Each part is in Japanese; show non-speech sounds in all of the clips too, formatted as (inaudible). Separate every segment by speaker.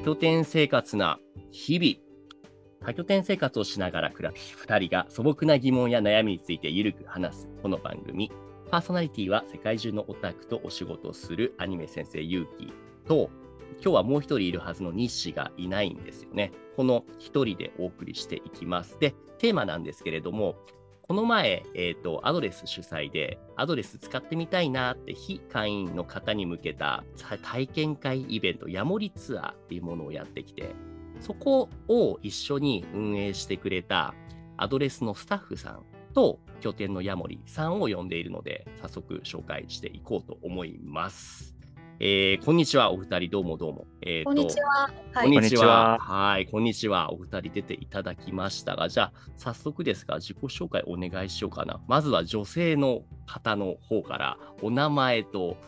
Speaker 1: 多拠点生活な日々。多拠点生活をしながら暮らす2人が素朴な疑問や悩みについてゆるく話すこの番組。パーソナリティは世界中のオタクとお仕事をするアニメ先生ゆうきと、今日はもう一人いるはずの日誌がいないんですよね。この一人でお送りしていきます。で、テーマなんですけれども、この前、えっ、と、アドレス主催で、アドレス使ってみたいなって非会員の方に向けた体験会イベント、ヤモリツアーっていうものをやってきて、そこを一緒に運営してくれたアドレスのスタッフさんと拠点のヤモリさんを呼んでいるので、早速紹介していこうと思います。えーこんにちは、お二人、どうもどうも。えーと
Speaker 2: こんにちは。は
Speaker 1: こん
Speaker 2: い。
Speaker 1: にちは。
Speaker 3: こ
Speaker 1: はい、こんにちは。お二人出ていただきましたが、じゃあ、早速ですが、自己紹介お願いしようかな。まずは女性の方の方から、お名前と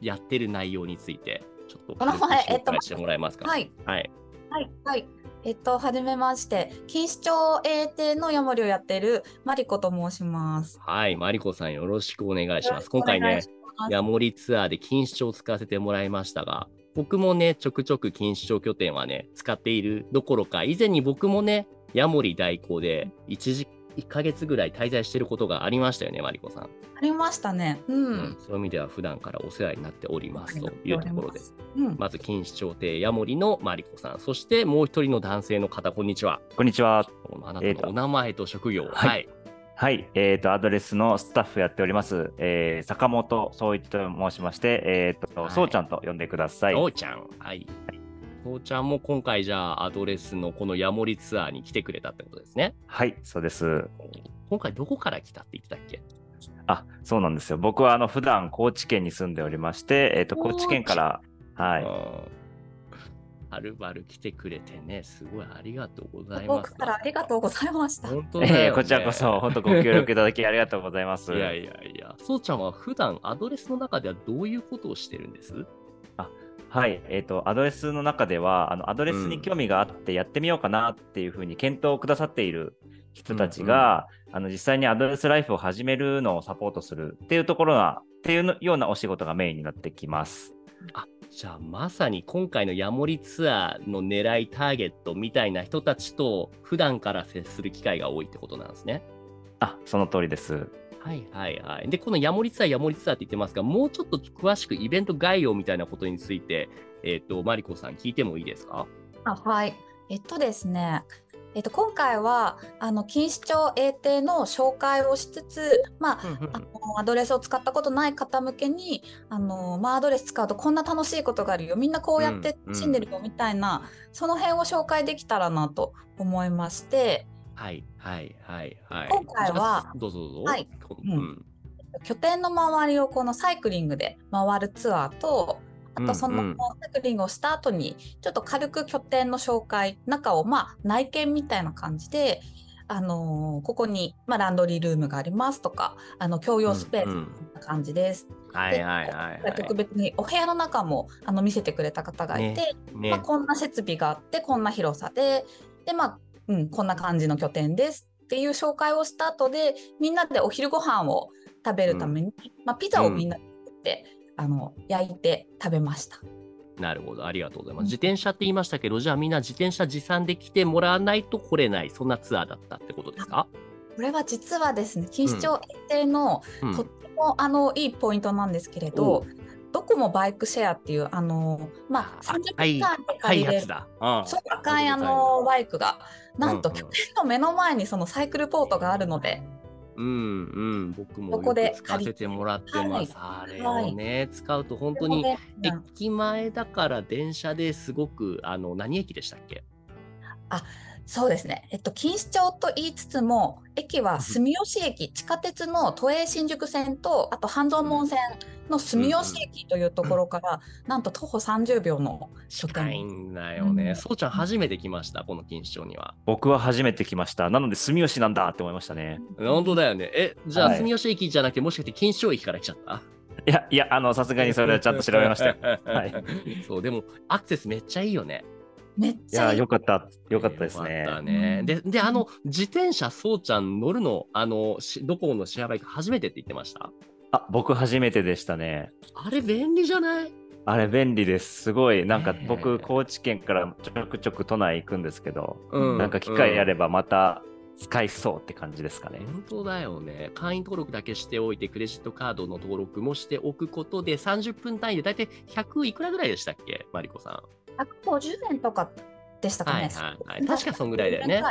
Speaker 1: やってる内容について、ちょっと
Speaker 2: お名前
Speaker 1: 軽く紹介してもらえますか？
Speaker 2: はい。
Speaker 1: はい。
Speaker 2: はい。はい。えっと、はじめまして、錦糸町英帝のヤモリをやっているマリコと申します。
Speaker 1: はい、マリコさんよろしくお願いします。今回ねヤモリツアーで錦糸町を使わせてもらいましたが、僕もね、ちょくちょく錦糸町拠点はね、使っているどころか、以前に僕もね、ヤモリ代行で1時、1ヶ月ぐらい滞在していることがありましたよね、マリコさん。
Speaker 2: ありましたね。う。
Speaker 1: うんん、そういう意味では普段からお世話になっておりますというところで、
Speaker 2: うん。
Speaker 1: まず錦糸町亭ヤモリのマリコさん、そしてもう一人の男性の方、こんにちは。
Speaker 3: こんにちは。
Speaker 1: あなたのお名前と職業を、
Speaker 3: はい
Speaker 1: はい。
Speaker 3: はい。えっ、と、アドレスのスタッフやっております、えー坂本総一と申しまして、えっ、と、
Speaker 1: はい
Speaker 3: そうちゃんと呼んでください。
Speaker 1: そうちゃん。はい。そうちゃんも今回じゃあアドレスのこのヤモリツアーに来てくれたってことですね。
Speaker 3: はい、そうです。
Speaker 1: 今回どこから来たって言ってたっけ？
Speaker 3: あ、そうなんですよ。僕は、あの、普段高知県に住んでおりまして、えっ、と、
Speaker 2: 高知
Speaker 3: 高知県から、はい。
Speaker 1: うんはるばる来てくれてね、すごいありがとうございます。
Speaker 2: 僕からありがとうございました。
Speaker 1: 本当だよ、ね
Speaker 3: えーこちらこそ、本当ご協力いただきありがとうございます。(laughs)
Speaker 1: いやいやいや、そうちゃんは普段アドレスの中ではどういうことをしてるんです？
Speaker 3: はい、えっ、と、アドレスの中では、あの、アドレスに興味があってやってみようかなっていうふうに検討をくださっている人たちが、あの、実際にアドレスライフを始めるのをサポートするっていうところが、っていうのようなお仕事がメインになってきます。
Speaker 1: あじゃあまさに今回のヤモリツアーの狙いターゲットみたいな人たちと普段から接する機会が多いってことなんですね。
Speaker 3: あ、その通りです。
Speaker 1: はいはいはい。で、このヤモリツアー、ヤモリツアーって言ってますが、もうちょっと詳しくイベント概要みたいなことについて、えっ、と、マリコさん聞いてもいいですか？
Speaker 2: あはい。えっとですね、えっと、今回は、あの、錦糸町英帝の紹介をしつつ、まあ、あのアドレスを使ったことない方向けにあの、まあ、アドレス使うとこんな楽しいことがあるよ。みんなこうやって
Speaker 1: うん
Speaker 2: でるよみたいな、その辺を紹介できたらなと思いまして。
Speaker 1: はいはいはいはい。
Speaker 2: 今回は
Speaker 1: どうぞどうぞ。
Speaker 2: はい。うん。拠点の周りをこのサイクリングで回るツアーとあとその
Speaker 1: うんうん
Speaker 2: サイクリングをした後にちょっと軽く拠点の紹介中をまあ内見みたいな感じで、あのーここに、まあ、ランドリールームがありますとかあの共用スペース
Speaker 1: うんうん
Speaker 2: みたいな感じです。
Speaker 1: はいはいはいは
Speaker 2: 特別にお部屋の中もあの見せてくれた方がいて、
Speaker 1: い。ね
Speaker 2: まあ、こんな設備があってこんな広さでで、まあうん、こんな感じの拠点ですっていう紹介をした後でみんなでお昼ご飯を食べるために、まあ、ピザをみんなで作って、あの焼いて食べました。
Speaker 1: なるほど、ありがとうございます。
Speaker 2: うん
Speaker 1: 自転車って言いましたけど、じゃあみんな自転車持参で来てもらわないと来れない、そんなツアーだったってことですか、
Speaker 2: これは実はですね錦糸町園庭の
Speaker 1: うん
Speaker 2: とってもあのいいポイントなんですけれど、どこもバイクシェアっていうあのまあ30
Speaker 1: 赤い
Speaker 2: 分間で借りれる
Speaker 1: やつだ。うん
Speaker 2: そう赤いあのバイクがなんと
Speaker 1: うんうん
Speaker 2: 拠点の目の前にそのサイクルポートがあるので、
Speaker 1: うんうん、僕も
Speaker 2: そこで
Speaker 1: よく使わせてもらってます。あれをね、使うと本当に駅前だから電車ですごく、あの、何駅でしたっけ？
Speaker 2: そうですね、えっと、錦糸町と言いつつも駅は住吉駅地下鉄の都営新宿線とあと半蔵門線の住吉駅というところから、なんと徒歩30秒の書
Speaker 1: 近い
Speaker 2: 店
Speaker 1: んだよね。
Speaker 2: うん
Speaker 1: そうちゃん初めて来ました、この錦糸町には。
Speaker 3: 僕は初めて来ました。なので、住吉なんだって思いましたね。
Speaker 1: 本当だよね。え、じゃあ
Speaker 3: はい
Speaker 1: 住吉駅じゃなくて、もしかして錦糸町駅から来ちゃった？
Speaker 3: いや、いや、あの、さすがにそれはちゃんと調べましたよ。(laughs) はい
Speaker 1: そう、でもアクセスめっちゃいいよね。
Speaker 2: めっ
Speaker 3: いや、
Speaker 2: ちゃいい
Speaker 3: よかった。よかったですね。
Speaker 1: よかったね。で、で、あの、自転車、そうちゃん乗るの、あの、しどこのシェアバイク初めてって言ってました？
Speaker 3: あ、僕初めてでしたね。
Speaker 1: あれ便利じゃない？
Speaker 3: あれ便利です。すごい。なんか僕、高知県からちょくちょく都内行くんですけど、
Speaker 1: う
Speaker 3: なんか機会あればまた使いそうって感じですかね。
Speaker 1: 本当だよね。会員登録だけしておいて、クレジットカードの登録もしておくことで、30分単位で大体100いくらぐらいでしたっけ、マリコさん。
Speaker 2: 150円とかでしたかね。
Speaker 1: はいはいはい。確かそんぐらいだよね。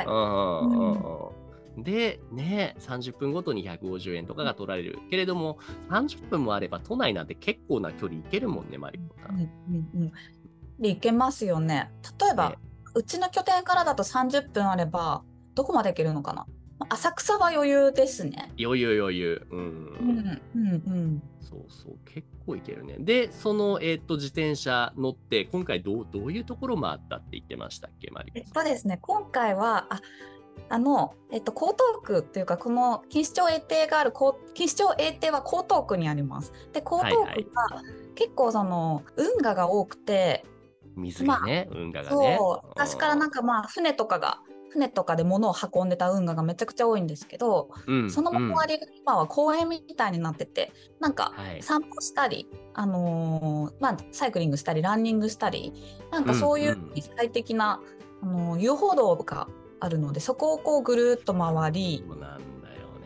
Speaker 1: で、ね、30分ごとに150円とかが取られる。けれども、30分もあれば都内なんて結構な距離行けるもんね、マリコさ。
Speaker 2: うんんうんうん。で、行けますよね。例えば、
Speaker 1: ね
Speaker 2: うちの拠点からだと30分あれば、どこまで行けるのかな浅草は余裕ですね。
Speaker 1: 余裕余裕。うん。
Speaker 2: うんうんうん。
Speaker 1: そうそう、結構いけるね。で、その、えっ、と、自転車乗って、今回どうどういうところ回ったって言ってましたっけ、マリ
Speaker 2: え
Speaker 1: コさん？
Speaker 2: っとですね、今回は、ああの、えっと、江東区っていうか、この錦糸町永定がある、錦糸町永定は江東区にあります。で、江東
Speaker 1: はい
Speaker 2: 区が結構その、運河が多くて、
Speaker 1: 水がね、運河がね。
Speaker 2: そう、昔からなんかまあ、船とかが、船とかで物を運んでた運河がめちゃくちゃ多いんですけど、
Speaker 1: うん、
Speaker 2: その周りが今は公園みたいになってて、なんか
Speaker 1: はい。
Speaker 2: 散歩したり、あのーまあ、サイクリングしたり、ランニングしたり、なんかそういう
Speaker 1: うん。うん
Speaker 2: 最適な、あのー遊歩道があるので、そこをこうぐるっと回り、
Speaker 1: そうなん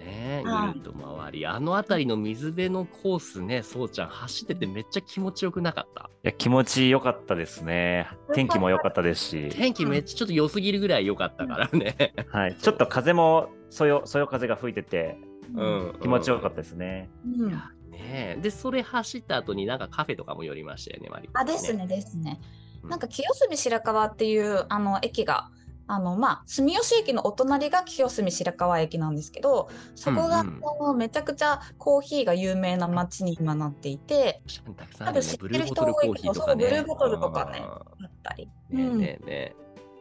Speaker 1: ね。ぐ
Speaker 2: はい
Speaker 1: るっと回り。あの辺りの水辺のコースね、そうちゃん走っててめっちゃ気持ちよくなかった？
Speaker 3: いや、気持ちよかったですね。天気も良かったですし、
Speaker 1: 天気めっちゃちょっと良すぎるぐらい良かったからね。
Speaker 3: はい、ちょっと風もそよそよ風が吹いてて、
Speaker 1: うん。
Speaker 3: 気持ちよかったですね。
Speaker 2: うん
Speaker 1: いやねで、それ走った後になんかカフェとかも寄りましたよね、マリコさん
Speaker 2: あですね。ですね。
Speaker 1: うん
Speaker 2: なんか清澄白河っていうあの駅があのまあ住吉駅のお隣が清澄白河駅なんですけどそこが、
Speaker 1: うんうん
Speaker 2: めちゃくちゃコーヒーが有名な街に今なっていて
Speaker 1: たくさんあるよね
Speaker 2: 多分知ってる人多い。けどそうブルーボトルとかね
Speaker 1: うん
Speaker 2: あったり。
Speaker 1: ねねえねえ。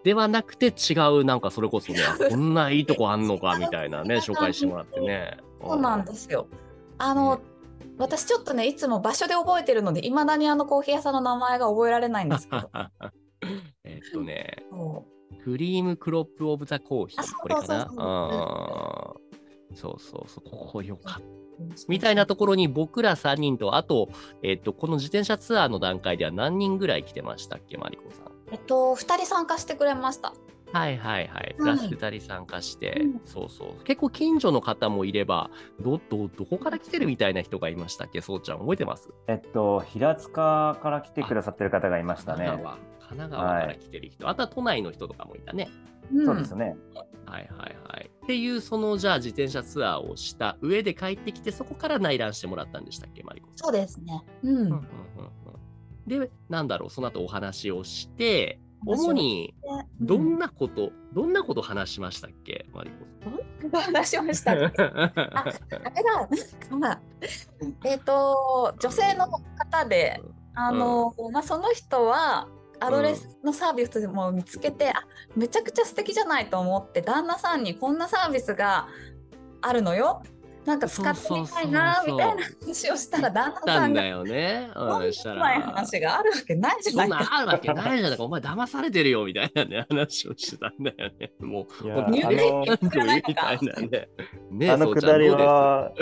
Speaker 1: ではなくて違う、なんかそれこそね、あこんないいとこあんのかみたいなね、(laughs) 紹介してもらってね。
Speaker 2: そうなんですよ。あの、
Speaker 1: ね
Speaker 2: 私ちょっとねいつも場所で覚えてるのでいまだにあのコーヒー屋さんの名前が覚えられないんですけど (laughs)
Speaker 1: えっとね、クリームクロップオブザコーヒー。これかな
Speaker 2: そうそうそう。
Speaker 1: あー。そうそうそう、ここよかった。
Speaker 2: うん。
Speaker 1: みたいなところに僕ら3人と、あと、えっと、この自転車ツアーの段階では何人ぐらい来てましたっけ、マリコさん。
Speaker 2: えっと2人参加してくれました。
Speaker 1: はいはいはい。プ
Speaker 2: はい
Speaker 1: ラス2人参加して、
Speaker 2: うん
Speaker 1: そうそう。結構近所の方もいれば、ど、ど、どこから来てるみたいな人がいましたっけ、そうちゃん、覚えてます？
Speaker 3: えっと、平塚から来てくださってる方がいましたね。
Speaker 1: 神奈川。神奈川から来てる人、あとは都内の人とかもいたね。
Speaker 2: うん
Speaker 3: そうですね。
Speaker 1: はいはいはい。っていう、そのじゃあ自転車ツアーをした上で帰ってきて、そこから内覧してもらったんでしたっけ、マリコさん？
Speaker 2: そうですね。うん。
Speaker 1: うんうんうんうんで、なんだろう、その後お話をして、主にどんなこと、どんなこと話しましたっけ、マリコ
Speaker 2: 話しました？(laughs) あ
Speaker 1: さん。
Speaker 2: あれだ、なんか、えっ、と、女性の方で、あの、まあ、その人は。アドレスのサービスも見つけて、あめちゃくちゃ素敵じゃないと思って旦那さんにこんなサービスがあるのよなんか使ってみたいなみたいな話をしたら旦那
Speaker 1: たんだ
Speaker 2: さんが
Speaker 1: よね。うん、
Speaker 2: そんな
Speaker 1: した
Speaker 2: ない
Speaker 1: ら。
Speaker 2: 話があるわけないじゃ
Speaker 1: そな
Speaker 2: なんいか。
Speaker 1: あるわけないじゃないか。お前騙されてるよみたいなね、話をしてたんだよね。もう、
Speaker 2: 入
Speaker 1: いうみたいなね。ね
Speaker 3: あのくだりは、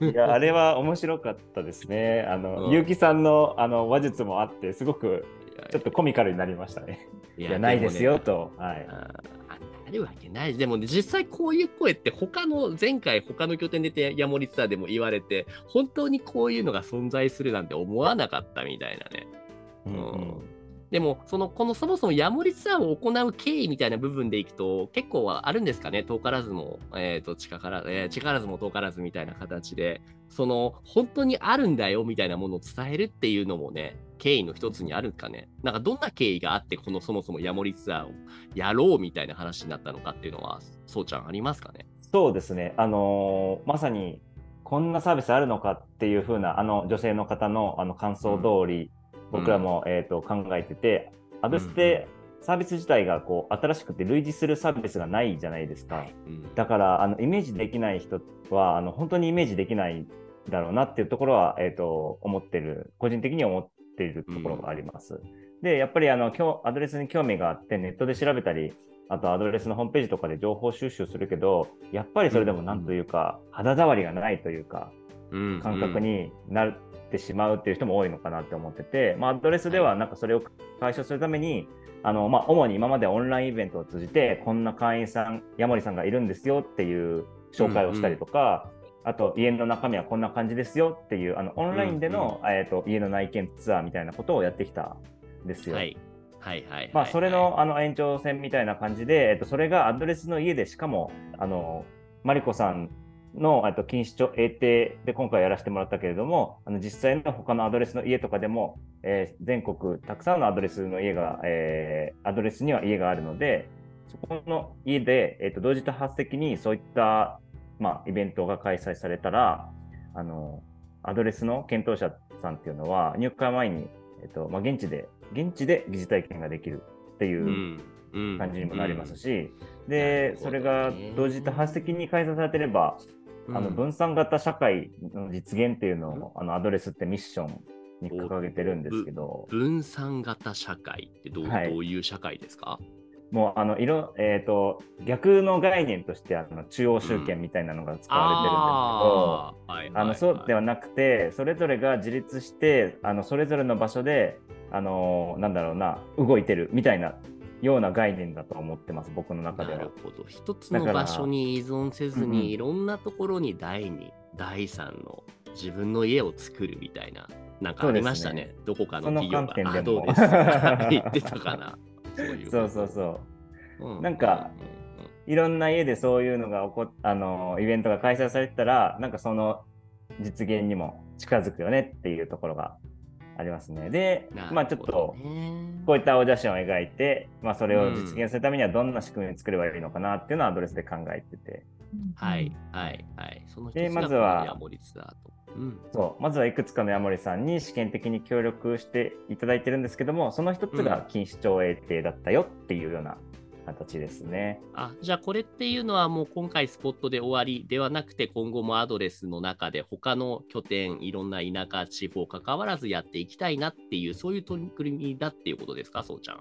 Speaker 3: いや、あれは面白かったですね。あの、
Speaker 1: うん
Speaker 3: 結城さんのあの話術もあって、すごくちょっとコミカルになりましたね。
Speaker 1: い
Speaker 3: いや、ないですよと。はい。
Speaker 1: るわけない。でもね、実際こういう声って他の、前回他の拠点でてヤモリツアーでも言われて、本当にこういうのが存在するなんて思わなかったみたいなね。
Speaker 3: うん
Speaker 1: うんでも、その、このそもそもヤモリツアーを行う経緯みたいな部分でいくと、結構はあるんですかね、遠からずも、えっ、と、近から、えー近からずも遠からずみたいな形で、その、本当にあるんだよみたいなものを伝えるっていうのもね、経緯の一つにあるかね？なんか、どんな経緯があって、このそもそもヤモリツアーをやろうみたいな話になったのかっていうのは、そうちゃんありますかね？
Speaker 3: そうですね。あのーまさに、こんなサービスあるのかっていう風な、あの女性の方のあの感想通り、僕らも、えー、と考えてて、アドスってサービス自体がこう新しくて類似するサービスがないじゃないですか。
Speaker 1: うん。
Speaker 3: だからあのイメージできない人はあの本当にイメージできないだろうなっていうところは、えー、と思ってる個人的に思っているところがあります。でやっぱりあのアドレスに興味があってネットで調べたりあとアドレスのホームページとかで情報収集するけどやっぱりそれでもなんというか、肌触りがないというか感覚になってしまうっていう人も多いのかなって思ってて、まあ、アドレスではなんかそれを解消するために、あのまあ、主に今までオンラインイベントを通じてこんな会員さんヤモリさんがいるんですよっていう紹介をしたりとか、うんうん、あと家の中身はこんな感じですよっていうあのオンラインでの、うんうん、えーと、家の内見ツアーみたいなことをやってきたんですよ。
Speaker 1: はいはいはい、
Speaker 3: まあ、それのあの延長線みたいな感じで、えっと、それがアドレスの家でしかもあのマリコさんのと錦糸町 A 邸で今回やらせてもらったけれども、あの実際の他のアドレスの家とかでも、えー、全国たくさんのアドレスの家が、えー、アドレスには家があるので、そこの家で、えーと、同時多発的にそういった、まあ、イベントが開催されたら、あのアドレスの検討者さんっていうのは、入会前に、えーとまあ、現地で現地で疑似体験ができるっていう感じにもなりますし、うん。うん、で、それが同時多発的に開催されてれば、あの分散型社会の実現っていうのを、あのアドレスってミッションに掲げてるんですけど。
Speaker 1: 分散型社会ってどうはい、どういう社会ですか？
Speaker 3: もうあの色、えーと、逆の概念としてあの中央集権みたいなのが使われてるんですけど、あのそうではなくてそれぞれが自立してあのそれぞれの場所であのなんだろうな動いてるみたいなような概念だと思ってます、僕の中では。なる
Speaker 1: ほど。一つの場所に依存せずに、いろんなところに第2、第3の自分の家を作るみたいな、なんかありましたね。ねどこかの企業が。あ、どうですか？(laughs) 言ってたかな。
Speaker 3: そういうそうそうそう。うん、なんか、いろんな家でそういうのが起こあのイベントが開催されてたら、なんかその実現にも近づくよねっていうところがありますね。で、まあちょっとこういった青写真を描いて、まあ、それを実現するためにはどんな仕組みを作ればいいのかなっていうのはアドレスで考えてて。
Speaker 1: はいはいはい。その
Speaker 3: でまずは、うん、そうまずはいくつかのヤモリさんに試験的に協力していただいてるんですけども、その一つが錦糸町営定だったよっていうような形ですね。
Speaker 1: あじゃあこれっていうのはもう今回スポットで終わりではなくて今後もアドレスの中で他の拠点いろんな田舎地方関わらずやっていきたいなっていうそういう取り組みだっていうことですかそうちゃん。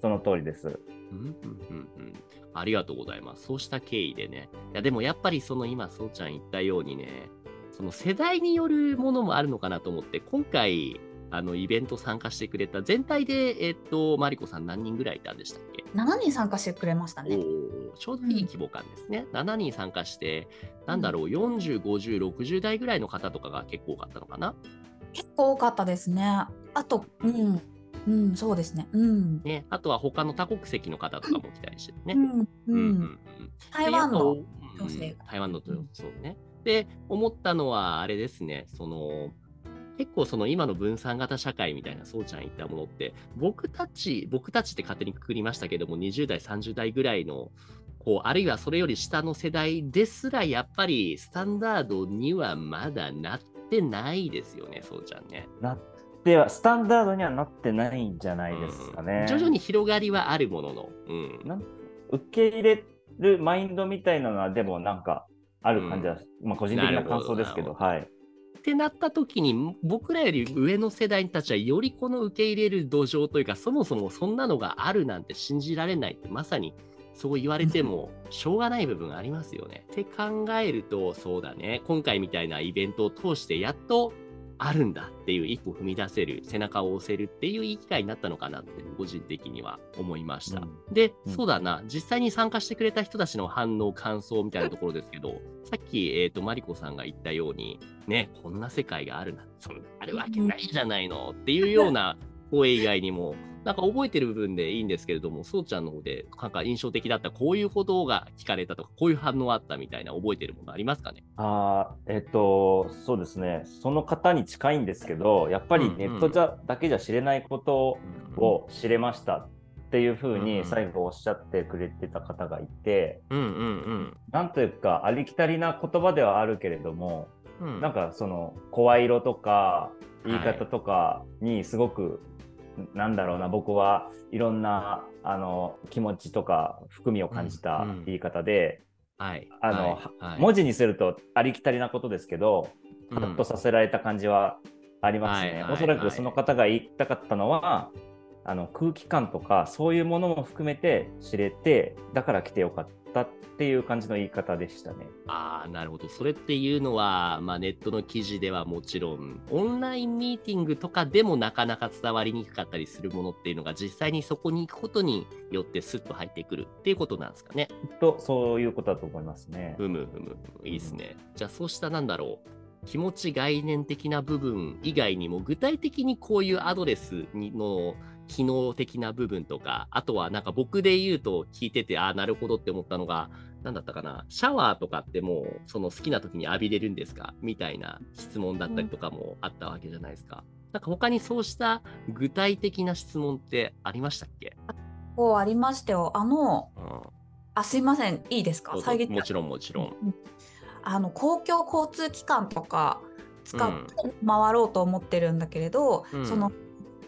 Speaker 3: その通りです。
Speaker 1: うんうんうんうん。ありがとうございます。そうした経緯でね。いやでもやっぱりその今そうちゃん言ったようにねその世代によるものもあるのかなと思って今回あのイベント参加してくれた全体で、えっ、と、マリコさん何人ぐらいいたんでしたっけ
Speaker 2: ?7 人参加してくれましたね。
Speaker 1: ちょうどいい規模感ですね。うん、7人参加して、なんだろう、40、50、60代ぐらいの方とかが結構多かったのかな？
Speaker 2: 結構多かったですね。あと、うん、うん、そうですね。うん。
Speaker 1: ね、あとは他の多国籍の方とかも来たりしてね。う
Speaker 2: ん、うん、台湾の女
Speaker 1: 性、台湾の女性ね。で、思ったのはあれですね、その、結構その今の分散型社会みたいなそうちゃん言ったものって僕たち僕たちって勝手にくくりましたけども20代30代ぐらいのこうあるいはそれより下の世代ですらやっぱりスタンダードにはまだなってないですよねそうちゃんね。
Speaker 3: なってはスタンダードにはなってないんじゃないですかね。
Speaker 1: うん、徐々に広がりはあるものの、
Speaker 3: うん、受け入れるマインドみたいなのはでもなんかある感じは、うん、まあ個人的な感想ですけどはい。
Speaker 1: ってなった時に僕らより上の世代たちはよりこの受け入れる土壌というかそもそもそんなのがあるなんて信じられないってまさにそう言われてもしょうがない部分がありますよね。って考えるとそうだね今回みたいなイベントを通してやっとあるんだっていう一歩踏み出せる背中を押せるっていういい機会になったのかなって個人的には思いました。うん、で、うん、そうだな。実際に参加してくれた人たちの反応感想みたいなところですけどさっき、えーと、マリコさんが言ったようにねこんな世界があるなそんなあるわけないじゃないのっていうような声以外にもなんか覚えてる部分でいいんですけれども、そうちゃんの方で、なんか印象的だった、こういうことが聞かれたとか、こういう反応あったみたいな、覚えてるものありますかね
Speaker 3: あえっ、と、そうですね、その方に近いんですけど、やっぱりネットじゃ、うんうん、だけじゃ知れないことを知れましたっていうふうに最後おっしゃってくれてた方がいて、
Speaker 1: うんうんうん、
Speaker 3: なんというか、ありきたりな言葉ではあるけれども、うん、なんかその声色とか言い方とかにすごくなんだろうな僕はいろんなあの気持ちとか含みを感じた言い方で、
Speaker 1: はい。
Speaker 3: あの、はい、文字にするとありきたりなことですけどカッとさせられた感じはありますね。おそらくその方が言いたかったのはあの空気感とかそういうものも含めて知れてだから来てよかっったっていう感じの言い方でしたね。
Speaker 1: ああ、なるほど。それっていうのは、まあ、ネットの記事ではもちろん、オンラインミーティングとかでもなかなか伝わりにくかったりするものっていうのが、実際にそこに行くことによってスッと入ってくるっていうことなんですかね。
Speaker 3: と、そういうことだと思いますね。
Speaker 1: ふむふむ。いいですね。じゃあ、そうしたなんだろう。気持ち概念的な部分以外にも具体的にこういうアドレスの機能的な部分とか、あとはなんか僕で言うと聞いてて、ああ、なるほどって思ったのが、何だったかな、シャワーとかってもうその好きな時に浴びれるんですか？みたいな質問だったりとかもあったわけじゃないですか。なんか他にそうした具体的な質問ってありましたっけ？
Speaker 2: こうありましたよ。あの、
Speaker 1: うん、
Speaker 2: あすいません、いいですか？
Speaker 1: 遮もちろんもちろん。
Speaker 2: あの公共交通機関とか使って回ろうと思ってるんだけれど、うん、その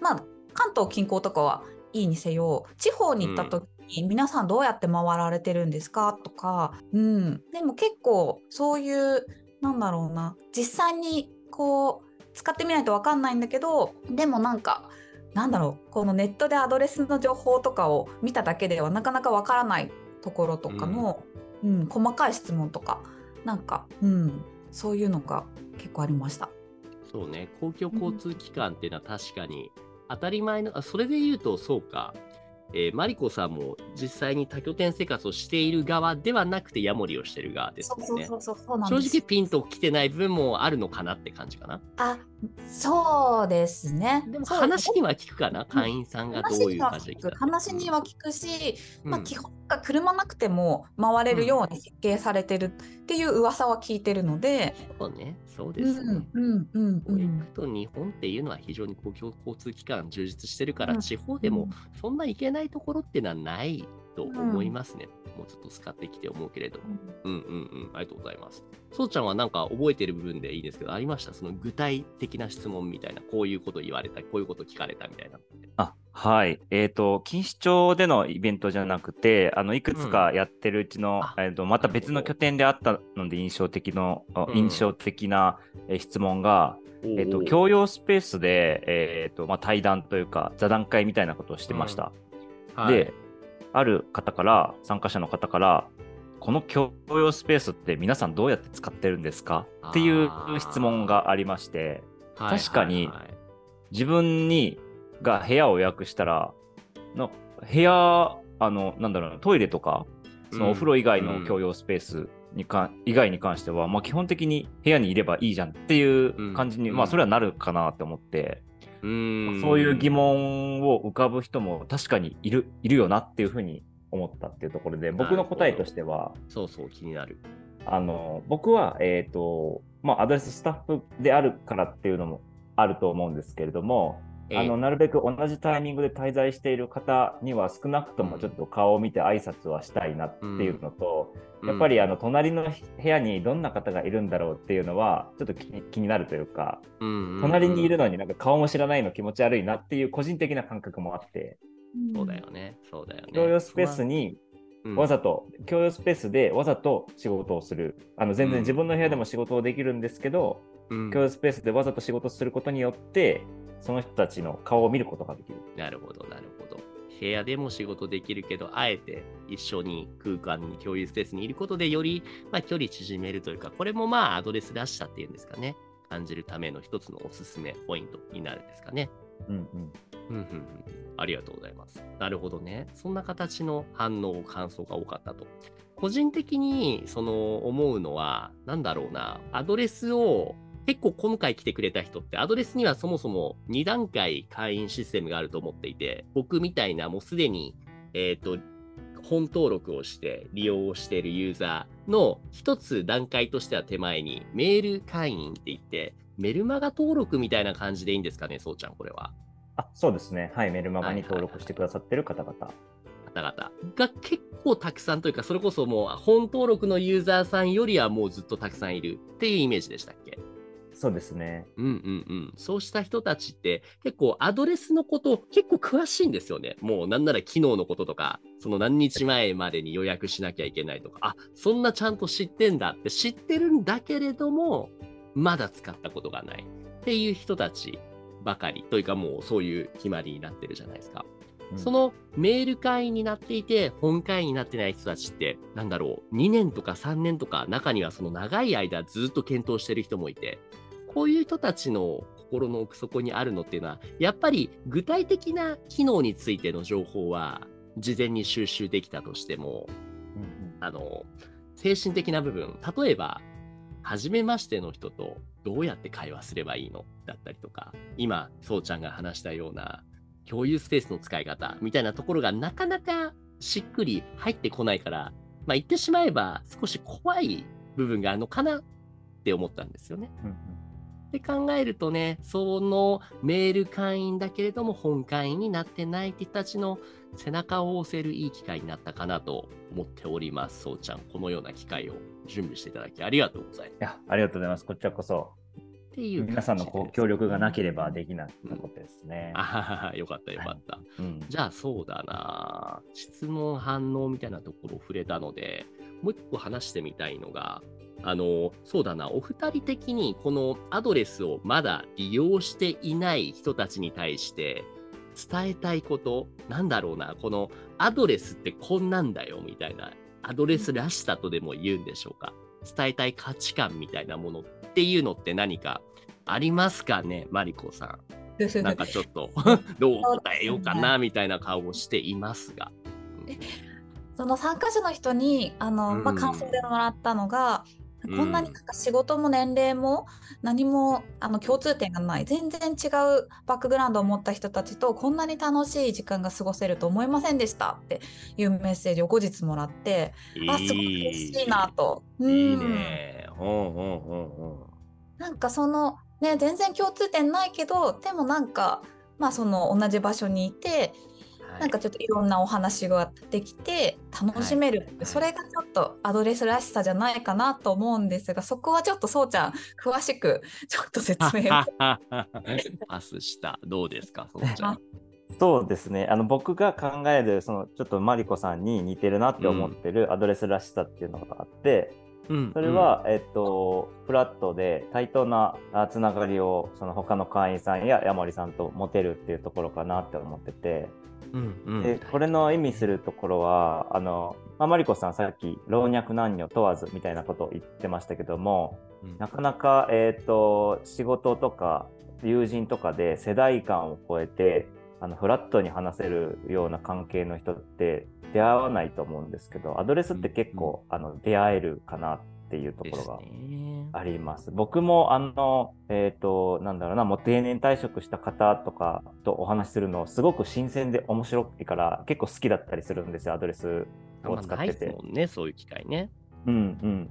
Speaker 2: まあ関東近郊とかはいいにせよ地方に行った時に皆さんどうやって回られてるんですか？とか、うん、でも結構そういうなんだろうな。実際にこう使ってみないと分かんないんだけどでもなんかなんだろう。このネットでアドレスの情報とかを見ただけではなかなか分からないところとかの、うん、うん、細かい質問とかなんか、うん、そういうのが結構ありました。
Speaker 1: そうね。公共交通機関っていうのは確かに当たり前の、あそれで言うとそうか、えー、マリコさんも実際に多拠点生活をしている側ではなくてヤモリをしてる側ですもんね。正直ピンときてない部分もあるのかなって感じかな。
Speaker 2: あそうですね。
Speaker 1: でも話には聞くかな、会員さんがどういう感じで
Speaker 2: 話には聞くし、うん、まあ、基本が車なくても回れるように設計されてるっていう噂は聞いてるので。
Speaker 1: そうね、そうですね。
Speaker 2: うんうんうん、
Speaker 1: くと日本っていうのは非常に公共交通機関充実してるから、うん、地方でもそんな行けないところっていうのはないと思いますね。うん、もうちょっと使ってきて思うけれども。うんうんうん、ありがとうございます。そうちゃんはなんか覚えてる部分でいいですけど、ありました？その具体的な質問みたいな、こういうこと言われた、こういうこと聞かれたみたいな。
Speaker 3: あはい。えっ、ー、と、錦糸町でのイベントじゃなくて、あの、いくつかやってるうちの、うん、えっ、と、また別の拠点であったので印象的の、うん、印象的な、え質問が、えっ、ー、と、共用スペースで、えっ、ー、と、まあ、対談というか、座談会みたいなことをしてました。うんはい、で、ある方から、参加者の方から、この共用スペースって皆さんどうやって使ってるんですか？っていう質問がありまして、確かに自分にが部屋を予約したら、の部屋、あの、なんだろうトイレとか、そのお風呂以外の共用スペースにか、うん、以外に関しては、まあ、基本的に部屋にいればいいじゃんっていう感じに、うん、まあ、それはなるかなって思って、うん、そういう疑問を浮かぶ人も確かにいるいるよなっていうふうに思ったっていうところで、僕の答えとしては、
Speaker 1: そうそう、気になる。
Speaker 3: あの、僕は、えっ、ー、と、まあ、アドレススタッフであるからっていうのもあると思うんですけれども、あのなるべく同じタイミングで滞在している方には少なくともちょっと顔を見て挨拶はしたいなっていうのと、うん、やっぱりあの隣の部屋にどんな方がいるんだろうっていうのはちょっと気になるというか、うんうんうん、隣にいるのになんか顔も知らないの気持ち悪いなっていう個人的な感覚もあって、
Speaker 1: そうだよね。そうだよね。
Speaker 3: 共用スペースにわざと、うん、共用スペースでわざと仕事をする。あの全然自分の部屋でも仕事をできるんですけど、うん、共用スペースでわざと仕事することによって、その人たちの顔を見ることができる。
Speaker 1: なるほど、なるほど。部屋でも仕事できるけど、あえて一緒に空間に共有スペースにいることで、より、まあ、距離縮めるというか、これもまあアドレス出したっていうんですかね。感じるための一つのおすすめポイントになるんですかね。
Speaker 3: うんうん。
Speaker 1: うんうんうん、ありがとうございます。なるほどね。そんな形の反応、感想が多かったと。個人的にその思うのは、なんだろうな、アドレスを結構今回来てくれた人ってアドレスにはそもそも2段階会員システムがあると思っていて、僕みたいなもうすでに、えっ、ー、と、本登録をして利用をしているユーザーの一つ段階としては手前にメール会員って言って、メルマガ登録みたいな感じでいいんですかね、そうちゃん、これは。
Speaker 3: あそうですね。はい、メルマガに登録してくださってる方々。方
Speaker 1: 々が結構たくさんというか、それこそもう本登録のユーザーさんよりはもうずっとたくさんいるっていうイメージでしたっけ？
Speaker 3: そうですね。
Speaker 1: うんうんうん。そうした人たちって結構アドレスのこと結構詳しいんですよね。もうなんなら機能のこととか、その何日前までに予約しなきゃいけないとか、あ、そんなちゃんと知ってんだって知ってるんだけれども、まだ使ったことがないっていう人たちばかりというかもうそういう決まりになってるじゃないですか。そのメール会員になっていて、本会員になってない人たちって、なんだろう、2年とか3年とか、中にはその長い間ずっと検討してる人もいて、こういう人たちの心の奥底にあるのっていうのは、やっぱり具体的な機能についての情報は事前に収集できたとしても、あの、精神的な部分、例えば、初めましての人とどうやって会話すればいいのだったりとか、今、そうちゃんが話したような共有スペースの使い方みたいなところがなかなかしっくり入ってこないから、まあ言ってしまえば少し怖い部分があるのかなって思ったんですよね。
Speaker 3: うんうん
Speaker 1: って考えるとね、そのメール会員だけれども本会員になってない人たちの背中を押せるいい機会になったかなと思っております。そうちゃん、このような機会を準備していただきありがとうございます。
Speaker 3: いや、ありがとうございます。こちらこそ、
Speaker 1: っていう
Speaker 3: 皆さんのこう協力がなければできなかったことですね。
Speaker 1: あはははよかったよかった。
Speaker 3: うん
Speaker 1: じゃあそうだな質問反応みたいなところを触れたので、もう一個話してみたいのが、あの、そうだな、お二人的にこのアドレスをまだ利用していない人たちに対して伝えたいこと、なんだろうな、このアドレスってこんなんだよみたいな、アドレスらしさとでも言うんでしょうか？伝えたい価値観みたいなものっていうのって何かありますかね、マリコさん。(laughs) なんかちょっと (laughs) どう答えようかなみたいな顔をしていますが。
Speaker 2: その参加者の人にあの、まあ、
Speaker 1: うん
Speaker 2: 感想でもらったのが、
Speaker 1: うん
Speaker 2: こんなになんか仕事も年齢も何もあの共通点がない全然違うバックグラウンドを持った人たちとこんなに楽しい時間が過ごせると思いませんでしたっていうメッセージを後日もらってあすごく嬉しいなと。うん
Speaker 1: いいね。ほんほんほんほ
Speaker 2: なんかそのね全然共通点ないけどでもなんかまあその同じ場所にいて
Speaker 1: ん。はい。
Speaker 2: なんかちょっといろんなお話ができて楽しめるって、
Speaker 1: はい。
Speaker 2: それがちょっとアドレスらしさじゃないかなと思うんですがそこはちょっとそうちゃん詳しく (laughs) ちょっと説明を。(laughs)
Speaker 1: パスした。どうですか、そうちゃん。
Speaker 3: そうですね。あの僕が考えるそのちょっとマリコさんに似てるなって思ってるアドレスらしさっていうのがあって、
Speaker 1: うん。
Speaker 3: それは、えっとフラットで対等なあつながりをその他の会員さんや山森さんと持てるっていうところかなって思ってて、
Speaker 1: うんうん。
Speaker 3: でこれの意味するところはあの、まあ、マリコさんさっき老若男女問わずみたいなことを言ってましたけども
Speaker 1: うん。
Speaker 3: なかなか、えー、と仕事とか友人とかで世代間を超えてあのフラットに話せるような関係の人って出会わないと思うんですけどアドレスって結構、あの出会えるかなっていうところがあります。僕もあの、えっ、と、なんだろうな、もう定年退職した方とかとお話しするのすごく新鮮で面白いから結構好きだったりするんですよ、アドレスを使ってて
Speaker 1: ね、そういう機会ね。
Speaker 3: うんうん。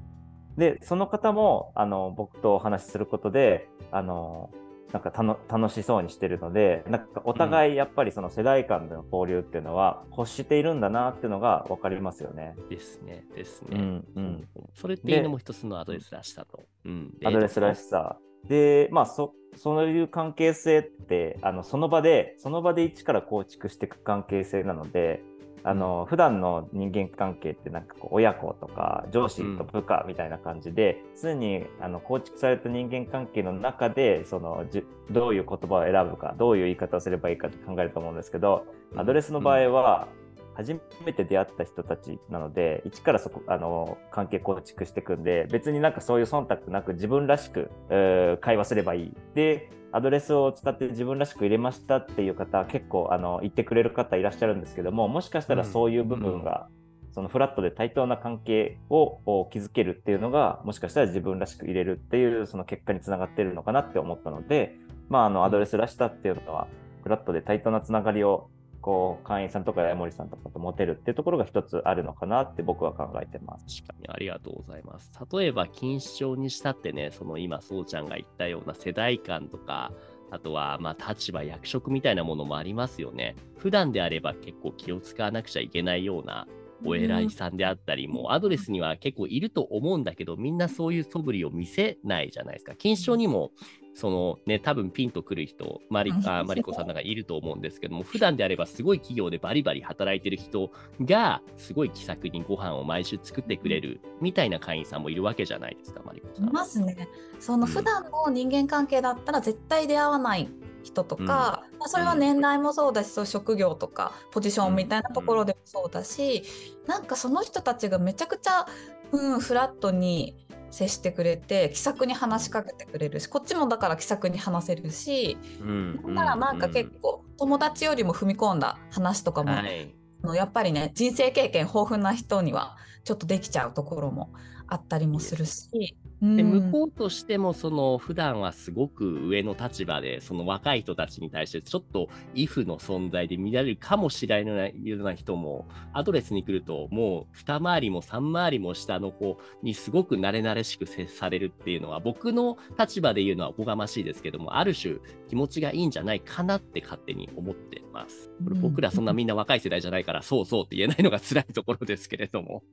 Speaker 3: で、その方もあの僕とお話しすることで、あの、なんか楽しそうにしてるので、なんかお互いやっぱりその世代間での交流っていうのは欲しているんだなっていうのが分かりますよね。
Speaker 1: ですね、ですね。
Speaker 3: うんうん。
Speaker 1: それっていうのも一つのアドレスらしさと。うん、
Speaker 3: アドレスらしさ。で、まあそ、そういう関係性って、あのその場で、その場で一から構築していく関係性なので、あの普段の人間関係ってなんかこう親子とか上司と部下みたいな感じで、常にあの構築された人間関係の中でそのじどういう言葉を選ぶかどういう言い方をすればいいかって考えると思うんですけど、アドレスの場合は、初めて出会った人たちなので一からそこあの関係構築していくんで別になんかそういう忖度なく自分らしく、えー会話すればいい。でアドレスを使って自分らしく入れましたっていう方結構あの言ってくれる方いらっしゃるんですけどももしかしたらそういう部分が、そのフラットで対等な関係をを築けるっていうのがもしかしたら自分らしく入れるっていうその結果につながってるのかなって思ったので、まあ、あのアドレスらしさっていうのはフラットで対等なつながりをこう会員さんとか山森さんとかと持てるっていうところが一つあるのかなって僕は考えてます。
Speaker 1: 確かにありがとうございます。例えば、錦糸町にしたってね、その今、そうちゃんが言ったような世代間とか、あとは、まあ、立場、役職みたいなものもありますよね。普段であれば結構気を使わなくちゃいけないようなお偉いさんであったりも、アドレスには結構いると思うんだけど、みんなそういう素振りを見せないじゃないですか。錦糸町にも、そのね、多分ピンとくる人、マリあマリコさんなんかいると思うんですけども、普段であればすごい企業でバリバリ働いてる人が、すごい気さくにご飯を毎週作ってくれるみたいな会員さんもいるわけじゃないですか、マリコさん。
Speaker 2: いますね。その
Speaker 1: うん
Speaker 2: 普段の人間関係だったら絶対出会わない人とか、まあ、それは年代もそうだし、そう職業とかポジションみたいなところでもそうだし、なんかその人たちがめちゃくちゃ、うん、フラットに接してくれて気さくに話しかけてくれるしこっちもだから気さくに話せるし、うん、なんならなんか結構、友達よりも踏み込んだ話とかも、はい、やっぱりね人生経験豊富な人にはちょっとできちゃうところもあったりもするし。
Speaker 1: で向こうとしてもその普段はすごく上の立場でその若い人たちに対してちょっとイフの存在で見られるかもしれないような人もアドレスに来るともう二回りも三回りも下の子にすごく慣れ慣れしく接されるっていうのは僕の立場で言うのはおこがましいですけどもある種気持ちがいいんじゃないかなって勝手に思ってます。僕らそんなみんな若い世代じゃないからそうそうって言えないのが辛いところですけれども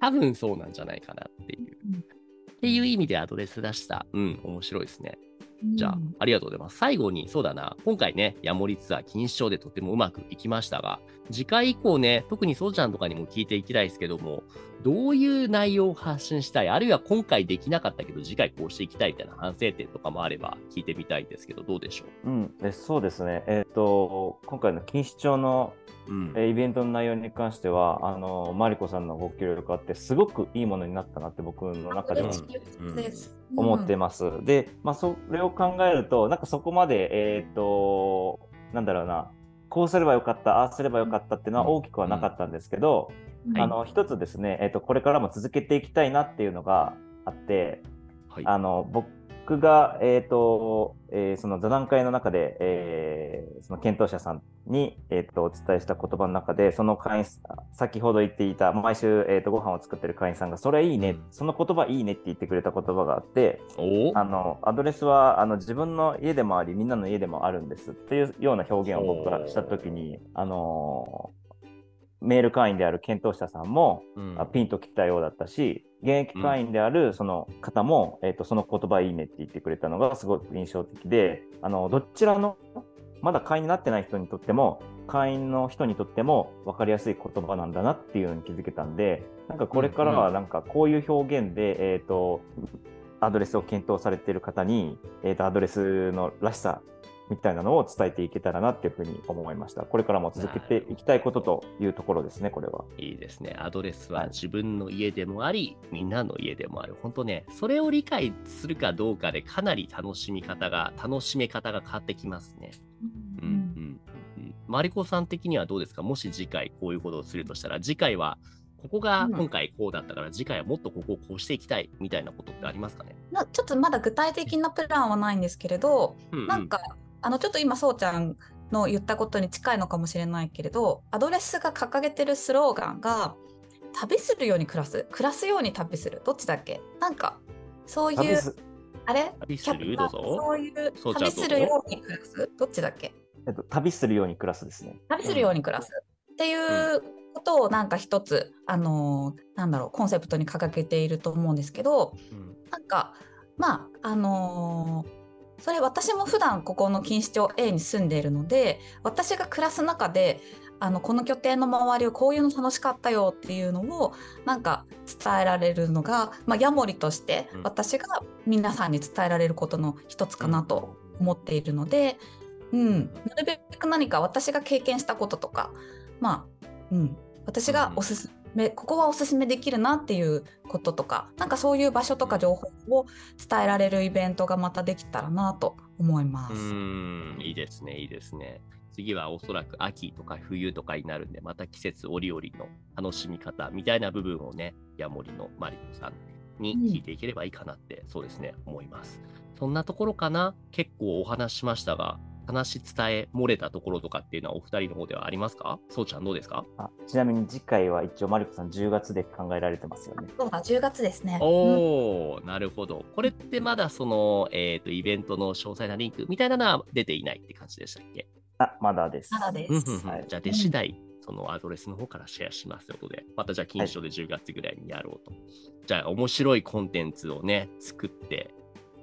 Speaker 1: 多分そうなんじゃないかなっていう。っていう意味でアドレス出した。うん、面白いですね。じゃあ、ありがとうございます。最後に、そうだな、今回ね、ヤモリツアー錦糸町でとてもうまくいきましたが、次回以降ね、特にそうちゃんとかにも聞いていきたいですけども、どういう内容を発信したい、あるいは今回できなかったけど、次回こうしていきたいみたいな反省点とかもあれば聞いてみたいんですけど、どうでしょ
Speaker 3: う？うん、えそうですね。えっ、ー、と、今回の錦糸町のうん、イベントの内容に関してはあのマリコさんのご協力あってすごくいいものになったなって僕の中でも思ってます。で、まあ、それを考えるとなんかそこまでえっ、ー、となんだろうなこうすればよかったああすればよかったっていうのは大きくはなかったんですけど、うん、あの一つですね、えーと、これからも続けていきたいなっていうのがあって、はい、あの僕僕が、えーとえー、その座談会の中で、えー、その検討者さんに、えーと、お伝えした言葉の中でその会員先ほど言っていた毎週、えーと、ご飯を作ってる会員さんがそれいいね、うん、その言葉いいねって言ってくれた言葉があってあのアドレスはあの自分の家でもありみんなの家でもあるんですっていうような表現を僕がした時にあのメール会員である検討者さんも、うん、ピンときたようだったし現役会員であるその方も、うん、えーと、その言葉いいねって言ってくれたのがすごく印象的であのどちらのまだ会員になってない人にとっても会員の人にとっても分かりやすい言葉なんだなっていうのに気づけたんでなんかこれからはなんかこういう表現で、うん、えーと、アドレスを検討されている方に、えーとアドレスのらしさみたいなのを伝えていけたらなっていうふうに思いました。これからも続けていきたいことというところですね、これは。
Speaker 1: いいですね。アドレスは自分の家でもあり、みんなの家でもある。本当ね、それを理解するかどうかでかなり楽しみ方が、楽しめ方が変わってきますね。うん、うん、うん。マリコさん的にはどうですか？もし次回こういうことをするとしたら、次回はここが今回こうだったから、次回はもっとここをこうしていきたいみたいなことってありますかね？
Speaker 2: ちょっとまだ具体的なプランはないんですけれど、うんうん、なんかあのちょっと今そうちゃんの言ったことに近いのかもしれないけれどアドレスが掲げてるスローガンが旅するように暮らす。暮らすように旅する。どっちだっけ？なんかそういうあれ？
Speaker 1: 旅する？どうぞ。
Speaker 2: そういう旅するように暮らす？どっちだっけ、
Speaker 3: えっと、旅するように暮らすですね。
Speaker 2: 旅するように暮らす、うん、っていうことをなんか一つあのー、なんだろうコンセプトに掲げていると思うんですけど、うん、なんかまああのーそれ私も普段ここの錦糸町 A に住んでいるので私が暮らす中であのこの拠点の周りをこういうの楽しかったよっていうのをなんか伝えられるのが、まあ、ヤモリとして私が皆さんに伝えられることの一つかなと思っているので、うん、なるべく何か私が経験したこととかまあ、うん、私がおすすめここはおすすめできるなっていうこととかなんかそういう場所とか情報を伝えられるイベントがまたできたらなと思います。
Speaker 1: うんいいですねいいですね。次はおそらく秋とか冬とかになるんで、また季節折々の楽しみ方みたいな部分をね、ヤモリのマリコさんに聞いていければいいかなって、うん、そうですね、思います。そんなところかな結構お話しましたが、話伝え漏れたところとかっていうのはお二人の方ではありますか？そうちゃんどうですか？
Speaker 3: あちなみに次回は一応マリコさん10月で考えられてますよね。
Speaker 2: そうだ10月ですね。
Speaker 1: おお、うん、なるほど。これってまだその、えーと、イベントの詳細なリンクみたいなのは出ていないって感じでしたっけ？
Speaker 3: あまだです。
Speaker 2: まだです。
Speaker 1: はい、じゃあ出次第、そのアドレスの方からシェアしますということで、またじゃあ金賞で10月ぐらいにやろうと。はい、じゃあ面白いコンテンツをね、作って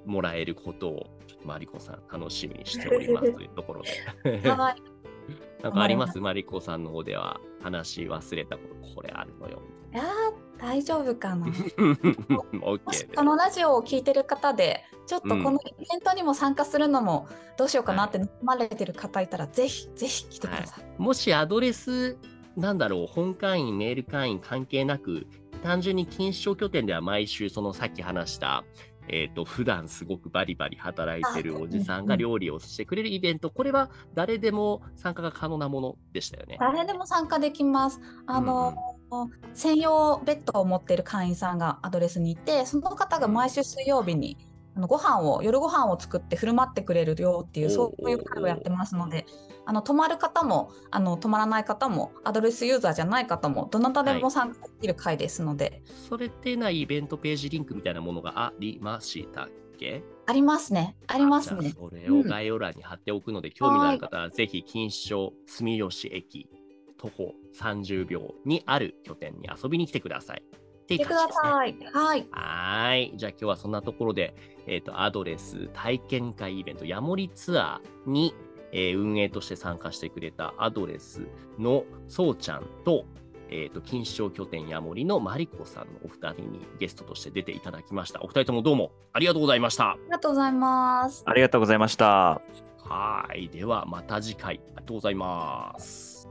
Speaker 1: もらえることをマリコさん、楽しみにしておりますというところで。(laughs) はい。なんかあります？マリコさんの方では話し忘れたこと、これあるのよ。
Speaker 2: いやー大丈夫かな。(laughs) もしこのラジオを聞いてる方で、ちょっとこ
Speaker 1: うん
Speaker 2: のイベントにも参加するのもどうしようかなって悩まれてる方いたら、ぜひぜひ来てください。
Speaker 1: もしアドレス、なんだろう、本会員、メール会員関係なく、単純に錦糸町拠点では毎週、そのさっき話した、えっ、と、普段すごくバリバリ働いてるおじさんが料理をしてくれるイベント、これは誰でも参加が可能なものでしたよね。
Speaker 2: 誰でも参加できます。あの、専用ベッドを持っている会員さんがアドレスにいて、その方が毎週水曜日にあのご飯を夜ご飯を作って振る舞ってくれるよっていうそういう会をやってますので、あの泊まる方もあの泊まらない方もアドレスユーザーじゃない方もどなたでも参加できる会ですので、
Speaker 1: それってないイベントページリンクみたいなものがありましたっけ？
Speaker 2: ありますね。ありますね。
Speaker 1: それを概要欄に貼っておくので、興味のある方はぜひ錦糸町住吉駅徒歩30秒にある拠点に遊びに来てください。っていう
Speaker 2: 来てく
Speaker 1: ね。
Speaker 2: さい。はい。
Speaker 1: はーい。じゃあ今日はそんなところで、えっ、と、アドレス体験会イベント、ヤモリツアーに、えー運営として参加してくれたアドレスのそうちゃんと、えっ、と、錦糸町拠点ヤモリのマリコさんのお二人にゲストとして出ていただきました。お二人ともどうもありがとうございました。
Speaker 2: ありがとうございます。
Speaker 3: ありがとうございました。
Speaker 1: はーい。ではまた次回、ありがとうございます。